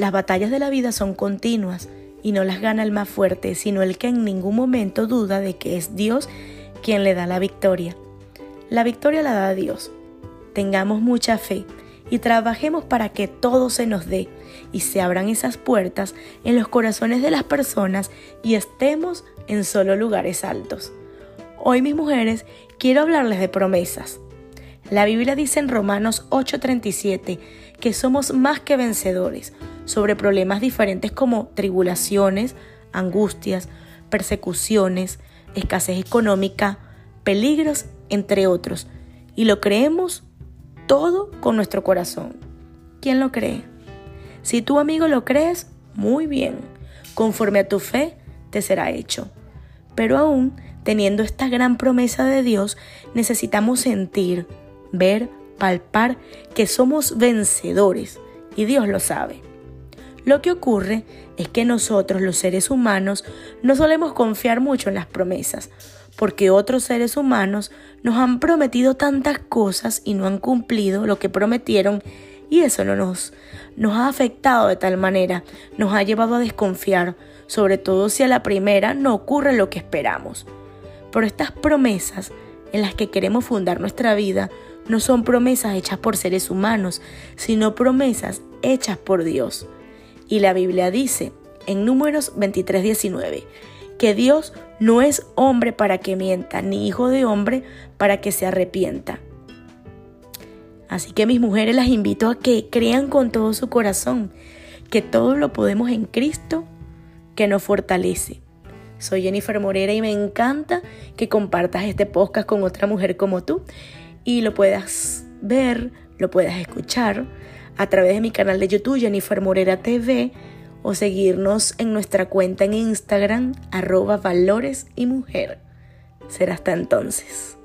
Las batallas de la vida son continuas y no las gana el más fuerte, sino el que en ningún momento duda de que es Dios quien le da la victoria. La victoria la da Dios. Tengamos mucha fe y trabajemos para que todo se nos dé y se abran esas puertas en los corazones de las personas y estemos en solo lugares altos. Hoy mis mujeres quiero hablarles de promesas. La Biblia dice en Romanos 8:37 que somos más que vencedores sobre problemas diferentes como tribulaciones, angustias, persecuciones, escasez económica, peligros, entre otros. Y lo creemos todo con nuestro corazón. ¿Quién lo cree? Si tu amigo lo crees, muy bien. Conforme a tu fe, te será hecho. Pero aún teniendo esta gran promesa de Dios, necesitamos sentir, ver, palpar que somos vencedores y Dios lo sabe. Lo que ocurre es que nosotros los seres humanos no solemos confiar mucho en las promesas, porque otros seres humanos nos han prometido tantas cosas y no han cumplido lo que prometieron y eso no nos, nos ha afectado de tal manera, nos ha llevado a desconfiar, sobre todo si a la primera no ocurre lo que esperamos. Pero estas promesas en las que queremos fundar nuestra vida no son promesas hechas por seres humanos, sino promesas hechas por Dios. Y la Biblia dice en números 23:19 que Dios no es hombre para que mienta, ni hijo de hombre para que se arrepienta. Así que mis mujeres las invito a que crean con todo su corazón que todo lo podemos en Cristo que nos fortalece. Soy Jennifer Morera y me encanta que compartas este podcast con otra mujer como tú y lo puedas ver, lo puedas escuchar a través de mi canal de YouTube Jennifer Morera TV o seguirnos en nuestra cuenta en Instagram arroba valores y mujer. Será hasta entonces.